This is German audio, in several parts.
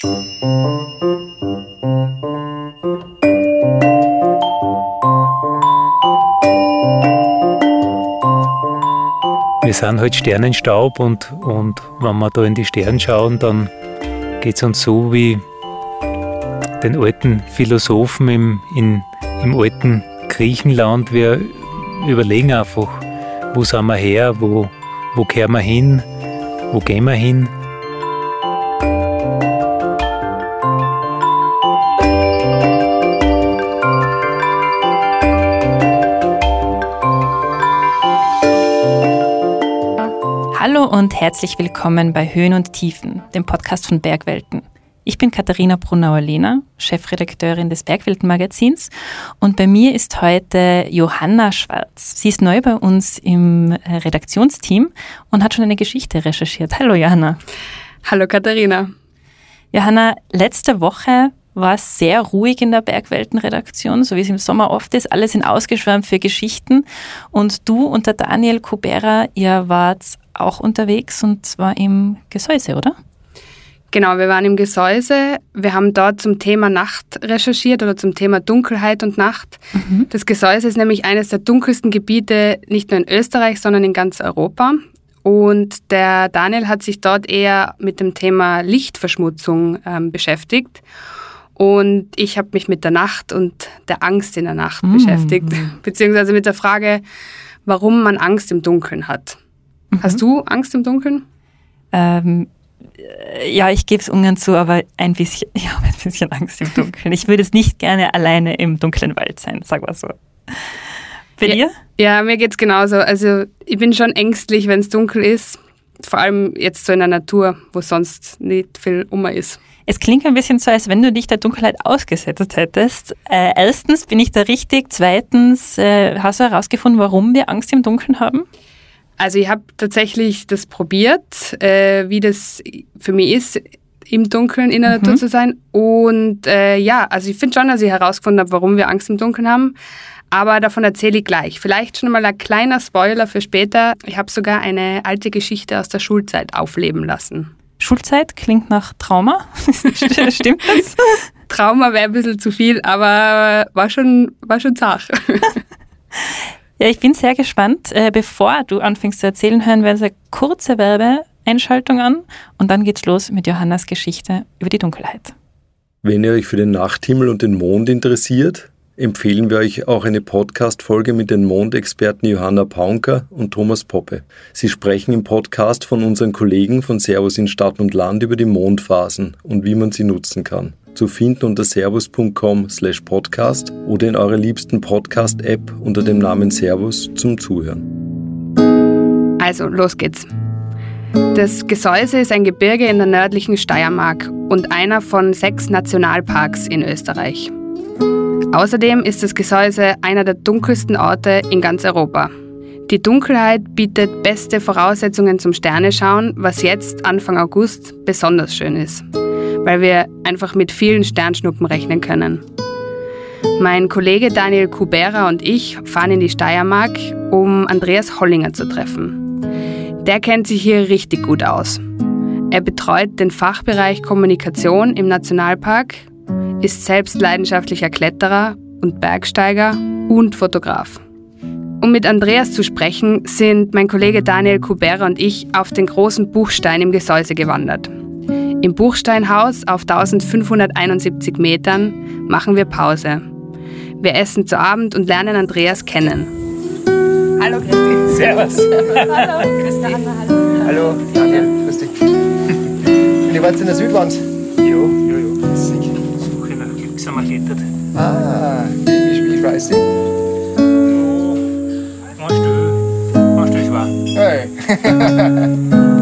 Wir sind halt Sternenstaub und, und wenn wir da in die Sterne schauen, dann geht es uns so wie den alten Philosophen im, in, im alten Griechenland. Wir überlegen einfach, wo sind wir her, wo, wo kehren wir hin, wo gehen wir hin. Und herzlich willkommen bei Höhen und Tiefen, dem Podcast von Bergwelten. Ich bin Katharina Brunauer-Lehner, Chefredakteurin des Bergwelten-Magazins und bei mir ist heute Johanna Schwarz. Sie ist neu bei uns im äh, Redaktionsteam und hat schon eine Geschichte recherchiert. Hallo Johanna. Hallo Katharina. Johanna, letzte Woche war es sehr ruhig in der Bergwelten-Redaktion, so wie es im Sommer oft ist. Alle sind ausgeschwärmt für Geschichten. Und du und der Daniel Kubera, ihr wart auch unterwegs und zwar im Gesäuse, oder? Genau, wir waren im Gesäuse. Wir haben dort zum Thema Nacht recherchiert oder zum Thema Dunkelheit und Nacht. Mhm. Das Gesäuse ist nämlich eines der dunkelsten Gebiete, nicht nur in Österreich, sondern in ganz Europa. Und der Daniel hat sich dort eher mit dem Thema Lichtverschmutzung ähm, beschäftigt. Und ich habe mich mit der Nacht und der Angst in der Nacht mhm. beschäftigt, beziehungsweise mit der Frage, warum man Angst im Dunkeln hat. Mhm. Hast du Angst im Dunkeln? Ähm, äh, ja, ich gebe es ungern zu, aber ein bisschen, ich habe ein bisschen Angst im Dunkeln. Ich würde es nicht gerne alleine im dunklen Wald sein, sag mal so. Bei ja, dir? Ja, mir geht es genauso. Also ich bin schon ängstlich, wenn es dunkel ist. Vor allem jetzt so in der Natur, wo sonst nicht viel um ist. Es klingt ein bisschen so, als wenn du dich der Dunkelheit ausgesetzt hättest. Äh, erstens, bin ich da richtig? Zweitens, äh, hast du herausgefunden, warum wir Angst im Dunkeln haben? Also ich habe tatsächlich das probiert, äh, wie das für mich ist, im Dunkeln in der mhm. Natur zu sein. Und äh, ja, also ich finde schon, dass ich herausgefunden habe, warum wir Angst im Dunkeln haben. Aber davon erzähle ich gleich. Vielleicht schon mal ein kleiner Spoiler für später. Ich habe sogar eine alte Geschichte aus der Schulzeit aufleben lassen. Schulzeit klingt nach Trauma. Stimmt das? Trauma wäre ein bisschen zu viel, aber war schon, war schon zart. Ja, ich bin sehr gespannt. Äh, bevor du anfängst zu erzählen, hören wir eine kurze Werbeeinschaltung an und dann geht's los mit Johannas Geschichte über die Dunkelheit. Wenn ihr euch für den Nachthimmel und den Mond interessiert, empfehlen wir euch auch eine Podcast-Folge mit den Mondexperten Johanna Paunker und Thomas Poppe. Sie sprechen im Podcast von unseren Kollegen von Servus in Stadt und Land über die Mondphasen und wie man sie nutzen kann zu finden unter servus.com/slash podcast oder in eurer liebsten Podcast-App unter dem Namen Servus zum Zuhören. Also, los geht's. Das Gesäuse ist ein Gebirge in der nördlichen Steiermark und einer von sechs Nationalparks in Österreich. Außerdem ist das Gesäuse einer der dunkelsten Orte in ganz Europa. Die Dunkelheit bietet beste Voraussetzungen zum Sterneschauen, was jetzt Anfang August besonders schön ist weil wir einfach mit vielen Sternschnuppen rechnen können. Mein Kollege Daniel Kubera und ich fahren in die Steiermark, um Andreas Hollinger zu treffen. Der kennt sich hier richtig gut aus. Er betreut den Fachbereich Kommunikation im Nationalpark, ist selbst leidenschaftlicher Kletterer und Bergsteiger und Fotograf. Um mit Andreas zu sprechen, sind mein Kollege Daniel Kubera und ich auf den großen Buchstein im Gesäuse gewandert. Im Buchsteinhaus auf 1571 Metern machen wir Pause. Wir essen zu Abend und lernen Andreas kennen. Hallo Christi. Servus. hallo. Christi. Hallo. Hallo, Daniel. Grüß dich. Und ihr wart in der Südwand? Jo, jo, jo. Suche nach Glücksamer klettert. Ah, wie, weiß ich? Ja, ein Stück. Ein Stück war. Hey.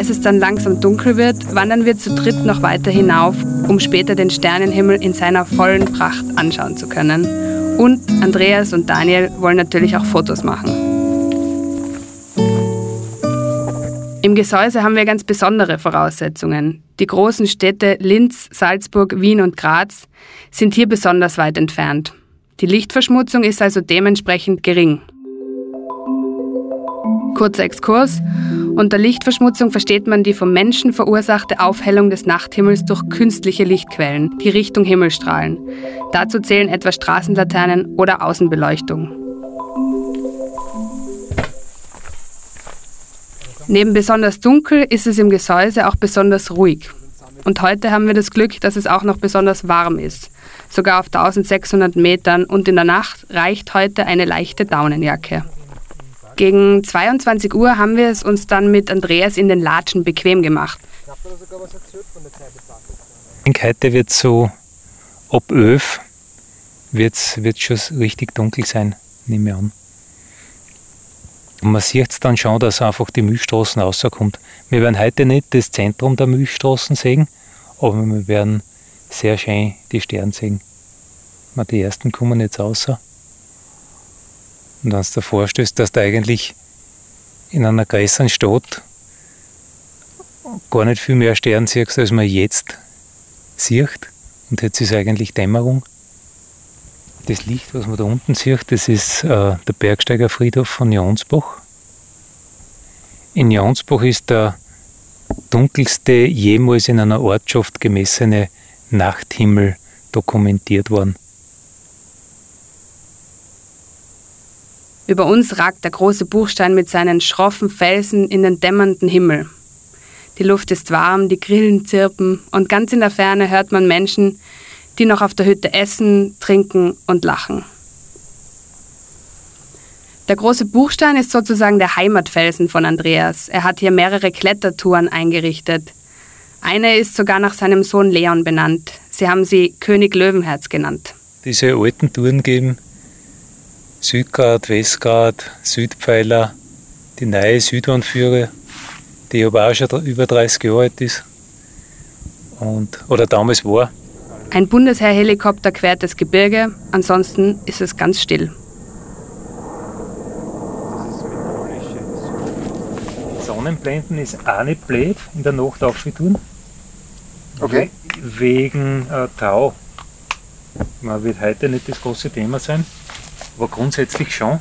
Als es dann langsam dunkel wird, wandern wir zu dritt noch weiter hinauf, um später den Sternenhimmel in seiner vollen Pracht anschauen zu können. Und Andreas und Daniel wollen natürlich auch Fotos machen. Im Gesäuse haben wir ganz besondere Voraussetzungen. Die großen Städte Linz, Salzburg, Wien und Graz sind hier besonders weit entfernt. Die Lichtverschmutzung ist also dementsprechend gering. Kurzer Exkurs. Unter Lichtverschmutzung versteht man die vom Menschen verursachte Aufhellung des Nachthimmels durch künstliche Lichtquellen, die Richtung Himmel strahlen. Dazu zählen etwa Straßenlaternen oder Außenbeleuchtung. Neben besonders dunkel ist es im Gesäuse auch besonders ruhig. Und heute haben wir das Glück, dass es auch noch besonders warm ist. Sogar auf 1600 Metern und in der Nacht reicht heute eine leichte Daunenjacke. Gegen 22 Uhr haben wir es uns dann mit Andreas in den Latschen bequem gemacht. Ich denke, heute wird so ab 11 wird es schon richtig dunkel sein, nehme ich an. Und man sieht es dann schon, dass einfach die Milchstraßen rauskommt. Wir werden heute nicht das Zentrum der Milchstraßen sehen, aber wir werden sehr schön die Sterne sehen. Die ersten kommen jetzt raus. Und wenn du dir vorstellst, dass du eigentlich in einer größeren Stadt gar nicht viel mehr Sterne siehst, als man jetzt sieht. Und jetzt ist eigentlich Dämmerung. Das Licht, was man da unten sieht, das ist äh, der Bergsteigerfriedhof von Jonsbach. In Jonsbach ist der dunkelste jemals in einer Ortschaft gemessene Nachthimmel dokumentiert worden. Über uns ragt der große Buchstein mit seinen schroffen Felsen in den dämmernden Himmel. Die Luft ist warm, die Grillen zirpen und ganz in der Ferne hört man Menschen, die noch auf der Hütte essen, trinken und lachen. Der große Buchstein ist sozusagen der Heimatfelsen von Andreas. Er hat hier mehrere Klettertouren eingerichtet. Eine ist sogar nach seinem Sohn Leon benannt. Sie haben sie König Löwenherz genannt. Diese alten Touren geben Südgrad, Westgrad, Südpfeiler, die neue Südwandführer, die aber auch schon über 30 Jahre alt ist. Und, oder damals war. Ein Bundesheerhelikopter quert das Gebirge, ansonsten ist es ganz still. Sonnenblenden ist auch nicht blöd in der Nacht aufzutun. Okay. Wegen äh, Tau. Man wird heute nicht das große Thema sein, aber grundsätzlich schon.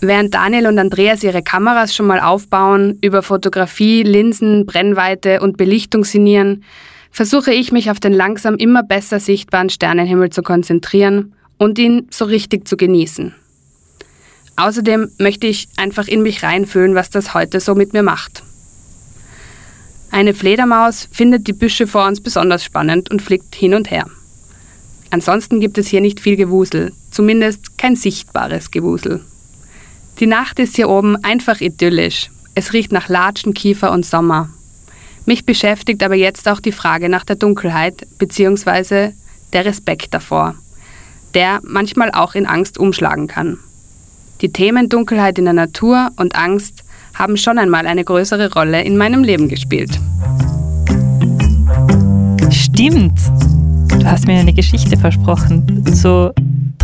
Während Daniel und Andreas ihre Kameras schon mal aufbauen, über Fotografie, Linsen, Brennweite und Belichtung sinnieren, versuche ich mich auf den langsam immer besser sichtbaren Sternenhimmel zu konzentrieren und ihn so richtig zu genießen. Außerdem möchte ich einfach in mich reinfühlen, was das heute so mit mir macht. Eine Fledermaus findet die Büsche vor uns besonders spannend und fliegt hin und her. Ansonsten gibt es hier nicht viel Gewusel, zumindest kein sichtbares Gewusel. Die Nacht ist hier oben einfach idyllisch. Es riecht nach Latschen, Kiefer und Sommer. Mich beschäftigt aber jetzt auch die Frage nach der Dunkelheit bzw. der Respekt davor, der manchmal auch in Angst umschlagen kann. Die Themen Dunkelheit in der Natur und Angst haben schon einmal eine größere Rolle in meinem Leben gespielt. Stimmt. Du hast mir eine Geschichte versprochen. So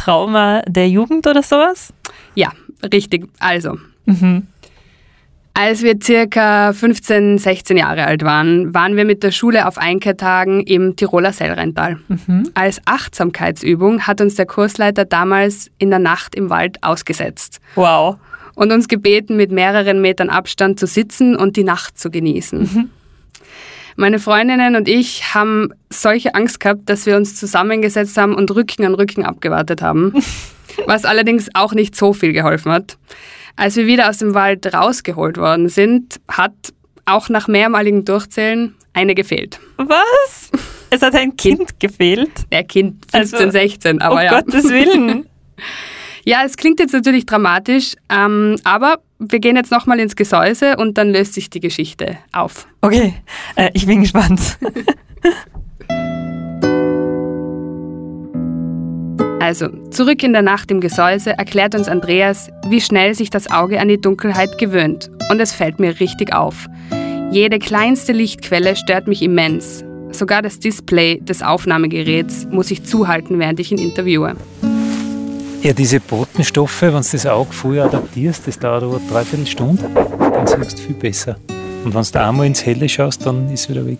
Trauma der Jugend oder sowas? Ja, richtig. Also, mhm. Als wir circa 15, 16 Jahre alt waren, waren wir mit der Schule auf Einkehrtagen im Tiroler Sellrheintal. Mhm. Als Achtsamkeitsübung hat uns der Kursleiter damals in der Nacht im Wald ausgesetzt. Wow. Und uns gebeten, mit mehreren Metern Abstand zu sitzen und die Nacht zu genießen. Mhm. Meine Freundinnen und ich haben solche Angst gehabt, dass wir uns zusammengesetzt haben und Rücken an Rücken abgewartet haben, was allerdings auch nicht so viel geholfen hat. Als wir wieder aus dem Wald rausgeholt worden sind, hat auch nach mehrmaligen Durchzählen eine gefehlt. Was? Es hat ein Kind gefehlt? Der Kind 15, also, 16, aber um ja. Gottes Willen. ja, es klingt jetzt natürlich dramatisch, ähm, aber wir gehen jetzt nochmal ins Gesäuse und dann löst sich die Geschichte auf. Okay, äh, ich bin gespannt. Also, zurück in der Nacht im Gesäuse erklärt uns Andreas, wie schnell sich das Auge an die Dunkelheit gewöhnt. Und es fällt mir richtig auf. Jede kleinste Lichtquelle stört mich immens. Sogar das Display des Aufnahmegeräts muss ich zuhalten, während ich ihn interviewe. Ja, diese Botenstoffe, wenn du das Auge früher adaptierst, das dauert aber dreiviertel Stunde, dann siehst du viel besser. Und wenn du einmal ins Helle schaust, dann ist es wieder weg.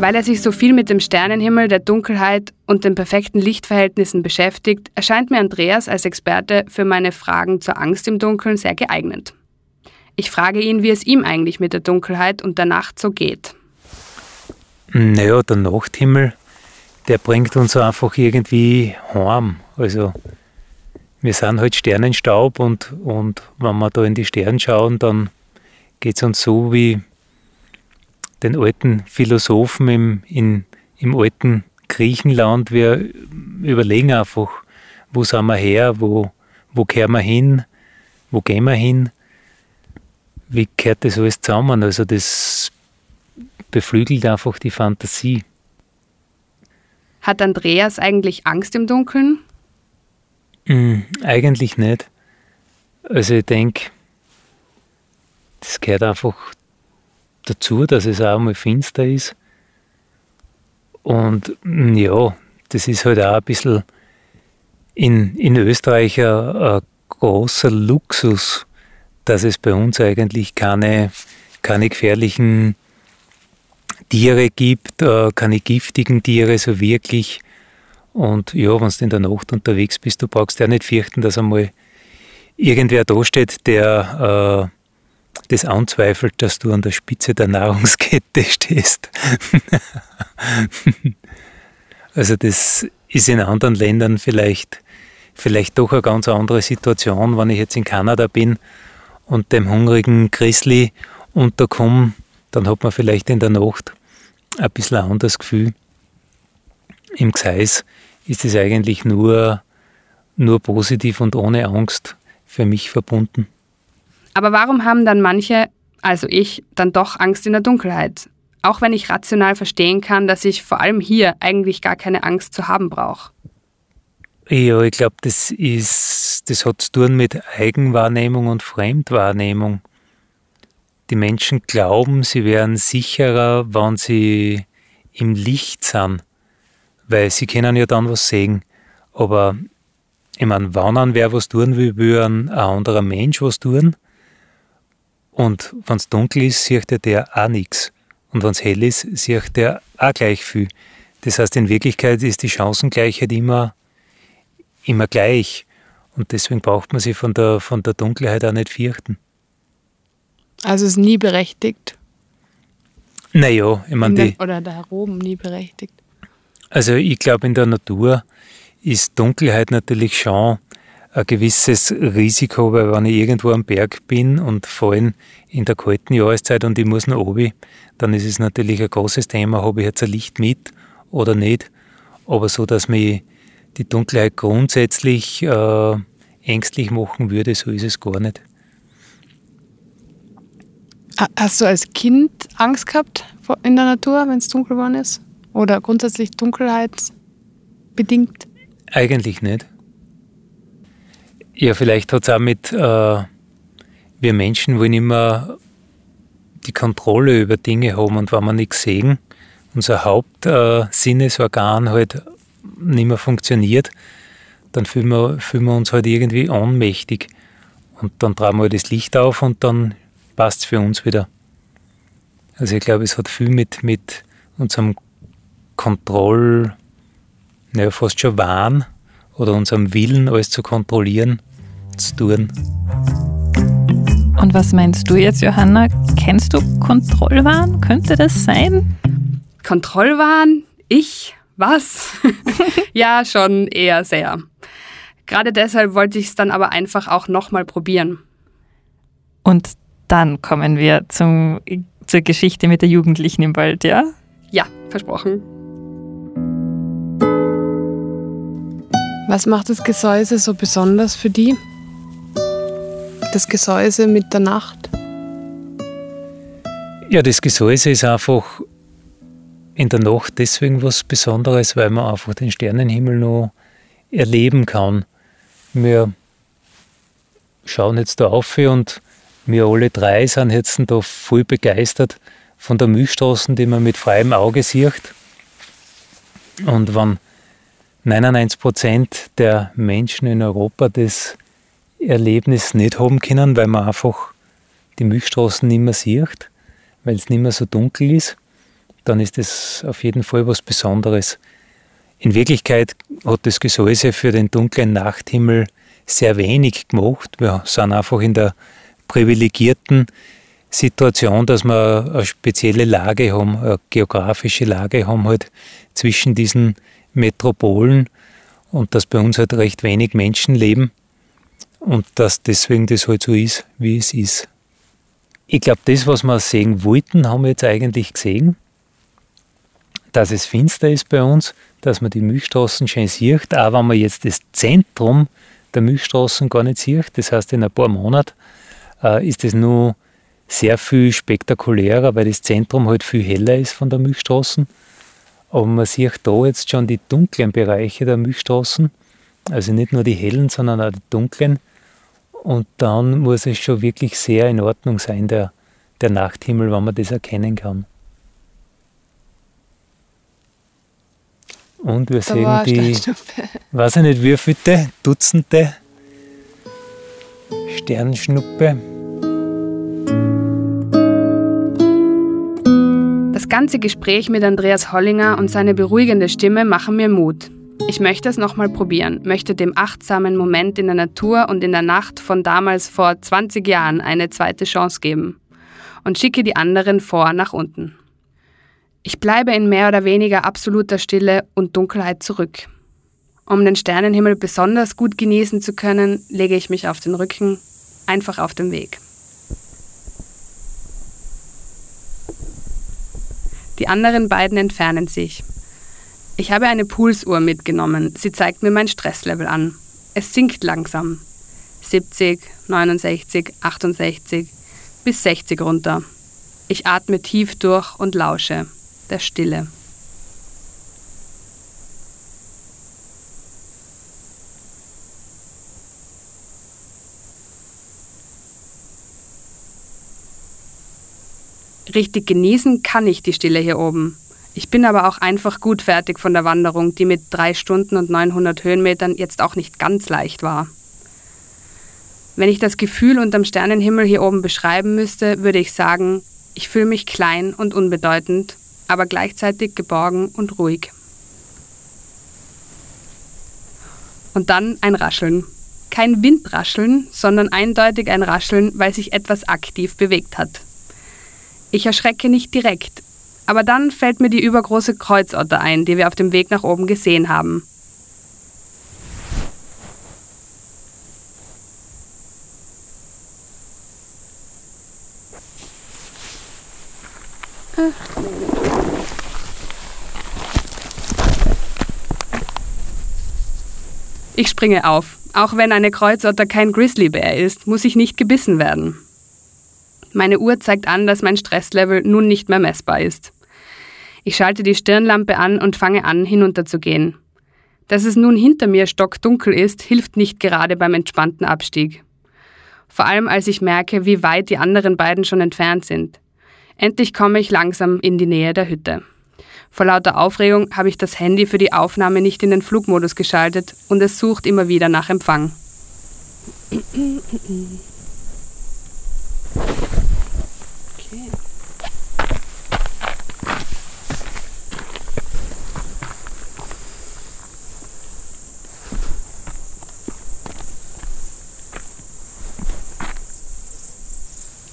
Weil er sich so viel mit dem Sternenhimmel, der Dunkelheit und den perfekten Lichtverhältnissen beschäftigt, erscheint mir Andreas als Experte für meine Fragen zur Angst im Dunkeln sehr geeignet. Ich frage ihn, wie es ihm eigentlich mit der Dunkelheit und der Nacht so geht. Naja, der Nachthimmel, der bringt uns einfach irgendwie heim. Also wir sind halt Sternenstaub und, und wenn wir da in die Sterne schauen, dann geht es uns so wie den alten Philosophen im, in, im alten Griechenland. Wir überlegen einfach, wo sind wir her, wo, wo kehren wir hin, wo gehen wir hin, wie kehrt das alles zusammen. Also das beflügelt einfach die Fantasie. Hat Andreas eigentlich Angst im Dunkeln? Mm, eigentlich nicht. Also ich denke, das gehört einfach dazu, dass es auch mal finster ist. Und mm, ja, das ist halt auch ein bisschen in, in Österreich ein, ein großer Luxus, dass es bei uns eigentlich keine, keine gefährlichen Tiere gibt, äh, keine giftigen Tiere so wirklich. Und ja, wenn du in der Nacht unterwegs bist, du brauchst ja nicht fürchten, dass einmal irgendwer da steht, der äh, das anzweifelt, dass du an der Spitze der Nahrungskette stehst. also das ist in anderen Ländern vielleicht, vielleicht doch eine ganz andere Situation, wenn ich jetzt in Kanada bin und dem hungrigen Grizzly unterkomme, dann hat man vielleicht in der Nacht ein bisschen ein anderes Gefühl. Im Gseis ist es eigentlich nur, nur positiv und ohne Angst für mich verbunden. Aber warum haben dann manche, also ich, dann doch Angst in der Dunkelheit? Auch wenn ich rational verstehen kann, dass ich vor allem hier eigentlich gar keine Angst zu haben brauche. Ja, ich glaube, das ist, das hat zu tun mit Eigenwahrnehmung und Fremdwahrnehmung. Die Menschen glauben, sie wären sicherer, wenn sie im Licht sind, weil sie können ja dann was sehen. Aber ich meine, wenn ein wer was tun will, will ein, anderer Mensch was tun. Und wenn es dunkel ist, sieht der, der auch nichts. Und wenn es hell ist, sieht der auch gleich viel. Das heißt, in Wirklichkeit ist die Chancengleichheit immer, immer gleich. Und deswegen braucht man sich von der, von der Dunkelheit auch nicht fürchten. Also ist nie berechtigt. Naja, ich meine, oder da oben nie berechtigt. Also ich glaube, in der Natur ist Dunkelheit natürlich schon ein gewisses Risiko, weil wenn ich irgendwo am Berg bin und vor allem in der kalten Jahreszeit und ich muss noch oben, dann ist es natürlich ein großes Thema, habe ich jetzt ein Licht mit oder nicht. Aber so, dass mich die Dunkelheit grundsätzlich äh, ängstlich machen würde, so ist es gar nicht. Hast du als Kind Angst gehabt in der Natur, wenn es dunkel geworden ist? Oder grundsätzlich Dunkelheit bedingt? Eigentlich nicht. Ja, vielleicht hat es auch mit, äh, wir Menschen wollen immer die Kontrolle über Dinge haben und wenn wir nichts sehen, unser Hauptsinnesorgan äh, halt nicht mehr funktioniert, dann fühlen wir, fühlen wir uns halt irgendwie ohnmächtig. Und dann tragen wir das Licht auf und dann passt es für uns wieder. Also ich glaube, es hat viel mit, mit unserem Kontroll, naja, fast schon Wahn oder unserem Willen, alles zu kontrollieren, zu tun. Und was meinst du jetzt, Johanna? Kennst du Kontrollwahn? Könnte das sein? Kontrollwahn? Ich? Was? ja, schon eher sehr. Gerade deshalb wollte ich es dann aber einfach auch nochmal probieren. Und dann kommen wir zum, zur Geschichte mit der Jugendlichen im Wald, ja? Ja, versprochen. Was macht das Gesäuse so besonders für die? Das Gesäuse mit der Nacht? Ja, das Gesäuse ist einfach in der Nacht deswegen was Besonderes, weil man einfach den Sternenhimmel noch erleben kann. Wir schauen jetzt da auf und wir alle drei sind jetzt da voll begeistert von der Milchstraße, die man mit freiem Auge sieht. Und wenn 99 Prozent der Menschen in Europa das Erlebnis nicht haben können, weil man einfach die Milchstraßen nicht mehr sieht, weil es nicht mehr so dunkel ist, dann ist das auf jeden Fall was Besonderes. In Wirklichkeit hat das Gesäuse für den dunklen Nachthimmel sehr wenig gemacht. Wir sind einfach in der privilegierten Situation, dass wir eine spezielle Lage haben, eine geografische Lage haben halt zwischen diesen Metropolen und dass bei uns halt recht wenig Menschen leben und dass deswegen das halt so ist, wie es ist. Ich glaube, das, was wir sehen wollten, haben wir jetzt eigentlich gesehen. Dass es finster ist bei uns, dass man die Milchstraßen schön sieht, auch wenn man jetzt das Zentrum der Milchstraßen gar nicht sieht. Das heißt, in ein paar Monaten äh, ist es nur sehr viel spektakulärer, weil das Zentrum halt viel heller ist von der Milchstraßen. Aber man sieht da jetzt schon die dunklen Bereiche der Milchstraßen, also nicht nur die hellen, sondern auch die dunklen. Und dann muss es schon wirklich sehr in Ordnung sein, der, der Nachthimmel, wenn man das erkennen kann. Und wir da sehen die, weiß ich nicht, wie viele Dutzende Sternschnuppe. Das ganze Gespräch mit Andreas Hollinger und seine beruhigende Stimme machen mir Mut. Ich möchte es nochmal probieren, möchte dem achtsamen Moment in der Natur und in der Nacht von damals vor 20 Jahren eine zweite Chance geben und schicke die anderen vor nach unten. Ich bleibe in mehr oder weniger absoluter Stille und Dunkelheit zurück. Um den Sternenhimmel besonders gut genießen zu können, lege ich mich auf den Rücken, einfach auf dem Weg. Die anderen beiden entfernen sich. Ich habe eine Pulsuhr mitgenommen. Sie zeigt mir mein Stresslevel an. Es sinkt langsam. 70, 69, 68 bis 60 runter. Ich atme tief durch und lausche der Stille. Richtig genießen kann ich die Stille hier oben. Ich bin aber auch einfach gut fertig von der Wanderung, die mit drei Stunden und 900 Höhenmetern jetzt auch nicht ganz leicht war. Wenn ich das Gefühl unterm Sternenhimmel hier oben beschreiben müsste, würde ich sagen, ich fühle mich klein und unbedeutend aber gleichzeitig geborgen und ruhig. Und dann ein Rascheln. Kein Windrascheln, sondern eindeutig ein Rascheln, weil sich etwas aktiv bewegt hat. Ich erschrecke nicht direkt, aber dann fällt mir die übergroße Kreuzotter ein, die wir auf dem Weg nach oben gesehen haben. Ich springe auf. Auch wenn eine Kreuzotter kein Grizzlybär ist, muss ich nicht gebissen werden. Meine Uhr zeigt an, dass mein Stresslevel nun nicht mehr messbar ist. Ich schalte die Stirnlampe an und fange an, hinunterzugehen. Dass es nun hinter mir stockdunkel ist, hilft nicht gerade beim entspannten Abstieg. Vor allem als ich merke, wie weit die anderen beiden schon entfernt sind. Endlich komme ich langsam in die Nähe der Hütte. Vor lauter Aufregung habe ich das Handy für die Aufnahme nicht in den Flugmodus geschaltet und es sucht immer wieder nach Empfang. Okay.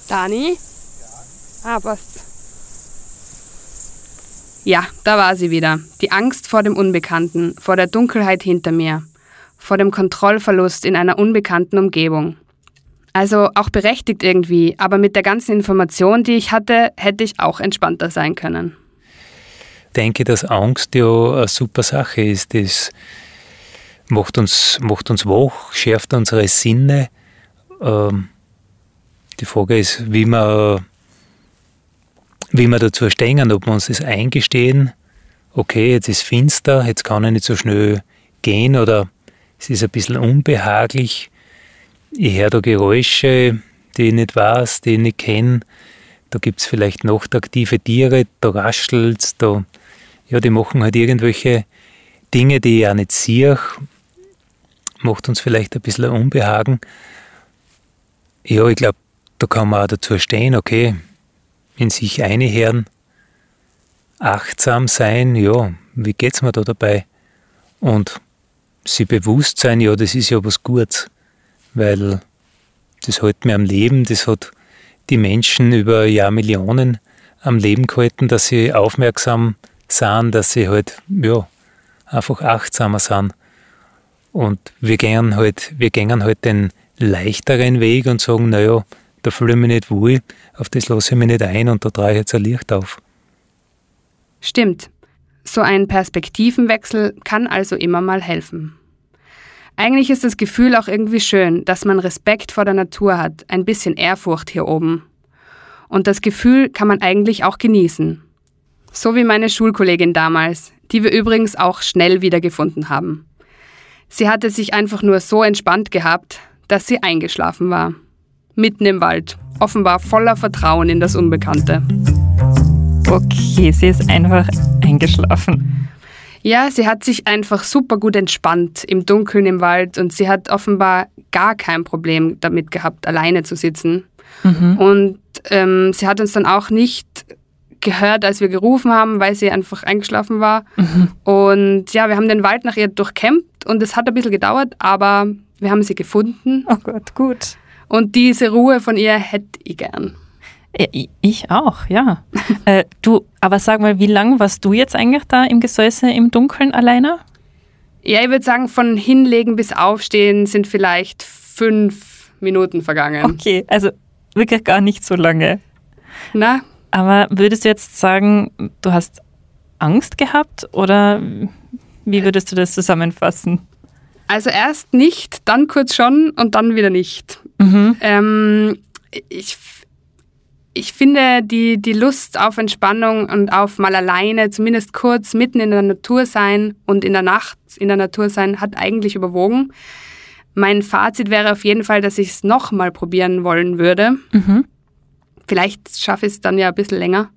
Dani? Ja. Ah, passt. Ja, da war sie wieder. Die Angst vor dem Unbekannten, vor der Dunkelheit hinter mir, vor dem Kontrollverlust in einer unbekannten Umgebung. Also auch berechtigt irgendwie, aber mit der ganzen Information, die ich hatte, hätte ich auch entspannter sein können. Ich denke, dass Angst ja eine super Sache ist. Das macht uns, macht uns wach, schärft unsere Sinne. Ähm, die Frage ist, wie man wie wir dazu stehen, ob wir uns das eingestehen, okay, jetzt ist finster, jetzt kann ich nicht so schnell gehen oder es ist ein bisschen unbehaglich, ich höre da Geräusche, die ich nicht weiß, die ich nicht kenne, da gibt es vielleicht nachtaktive Tiere, da raschelt da, ja, die machen halt irgendwelche Dinge, die ich auch nicht sehe, macht uns vielleicht ein bisschen Unbehagen. Ja, ich glaube, da kann man auch dazu stehen, okay, in sich einhören, achtsam sein, ja, wie geht's mir da dabei? Und sie bewusst sein, ja, das ist ja was Gutes, weil das hält mir am Leben, das hat die Menschen über Jahrmillionen am Leben gehalten, dass sie aufmerksam sind, dass sie halt, ja, einfach achtsamer sind. Und wir gehen halt, wir gehen halt den leichteren Weg und sagen, naja, da fühle ich mich nicht wohl, auf das lasse ich mich nicht ein und da traue ich jetzt ein Licht auf. Stimmt. So ein Perspektivenwechsel kann also immer mal helfen. Eigentlich ist das Gefühl auch irgendwie schön, dass man Respekt vor der Natur hat, ein bisschen Ehrfurcht hier oben. Und das Gefühl kann man eigentlich auch genießen. So wie meine Schulkollegin damals, die wir übrigens auch schnell wiedergefunden haben. Sie hatte sich einfach nur so entspannt gehabt, dass sie eingeschlafen war. Mitten im Wald, offenbar voller Vertrauen in das Unbekannte. Okay, sie ist einfach eingeschlafen. Ja, sie hat sich einfach super gut entspannt im Dunkeln im Wald und sie hat offenbar gar kein Problem damit gehabt, alleine zu sitzen. Mhm. Und ähm, sie hat uns dann auch nicht gehört, als wir gerufen haben, weil sie einfach eingeschlafen war. Mhm. Und ja, wir haben den Wald nach ihr durchkämmt und es hat ein bisschen gedauert, aber wir haben sie gefunden. Oh Gott, gut. Und diese Ruhe von ihr hätte ich gern. Ich auch, ja. äh, du, aber sag mal, wie lange warst du jetzt eigentlich da im Gesäuse im Dunkeln alleine? Ja, ich würde sagen, von Hinlegen bis Aufstehen sind vielleicht fünf Minuten vergangen. Okay, also wirklich gar nicht so lange. Na? Aber würdest du jetzt sagen, du hast Angst gehabt oder wie würdest du das zusammenfassen? Also erst nicht, dann kurz schon und dann wieder nicht. Mhm. Ähm, ich ich finde, die, die Lust auf Entspannung und auf mal alleine, zumindest kurz mitten in der Natur sein und in der Nacht in der Natur sein, hat eigentlich überwogen. Mein Fazit wäre auf jeden Fall, dass ich es nochmal probieren wollen würde. Mhm. Vielleicht schaffe ich es dann ja ein bisschen länger.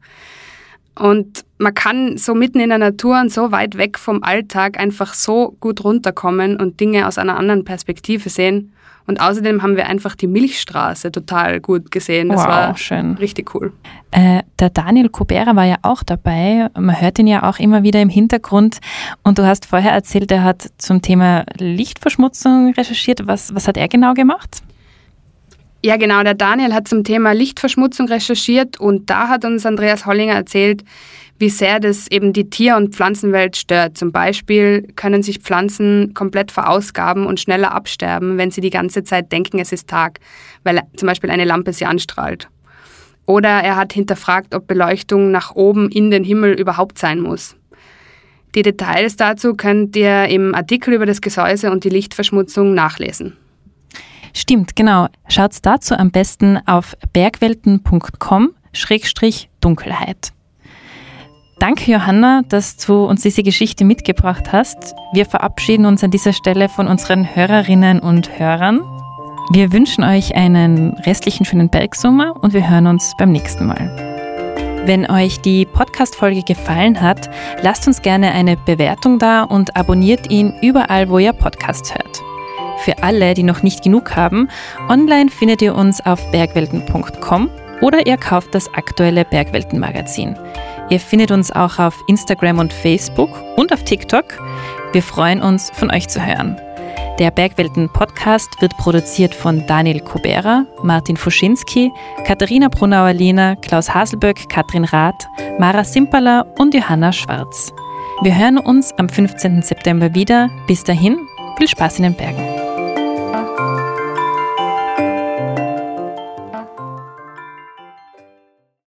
Und man kann so mitten in der Natur und so weit weg vom Alltag einfach so gut runterkommen und Dinge aus einer anderen Perspektive sehen. Und außerdem haben wir einfach die Milchstraße total gut gesehen. Das wow, war schön. richtig cool. Äh, der Daniel Kubera war ja auch dabei. Man hört ihn ja auch immer wieder im Hintergrund. Und du hast vorher erzählt, er hat zum Thema Lichtverschmutzung recherchiert. Was, was hat er genau gemacht? Ja, genau. Der Daniel hat zum Thema Lichtverschmutzung recherchiert und da hat uns Andreas Hollinger erzählt, wie sehr das eben die Tier- und Pflanzenwelt stört. Zum Beispiel können sich Pflanzen komplett verausgaben und schneller absterben, wenn sie die ganze Zeit denken, es ist Tag, weil zum Beispiel eine Lampe sie anstrahlt. Oder er hat hinterfragt, ob Beleuchtung nach oben in den Himmel überhaupt sein muss. Die Details dazu könnt ihr im Artikel über das Gesäuse und die Lichtverschmutzung nachlesen. Stimmt, genau. Schaut dazu am besten auf bergwelten.com-dunkelheit. Danke, Johanna, dass du uns diese Geschichte mitgebracht hast. Wir verabschieden uns an dieser Stelle von unseren Hörerinnen und Hörern. Wir wünschen euch einen restlichen schönen Bergsommer und wir hören uns beim nächsten Mal. Wenn euch die Podcast-Folge gefallen hat, lasst uns gerne eine Bewertung da und abonniert ihn überall, wo ihr Podcasts hört. Für alle, die noch nicht genug haben, online findet ihr uns auf bergwelten.com oder ihr kauft das aktuelle Bergwelten-Magazin. Ihr findet uns auch auf Instagram und Facebook und auf TikTok. Wir freuen uns, von euch zu hören. Der Bergwelten Podcast wird produziert von Daniel Kubera, Martin Fuschinski, Katharina Brunauer-Lehner, Klaus Haselböck, Katrin Rath, Mara Simpala und Johanna Schwarz. Wir hören uns am 15. September wieder. Bis dahin, viel Spaß in den Bergen.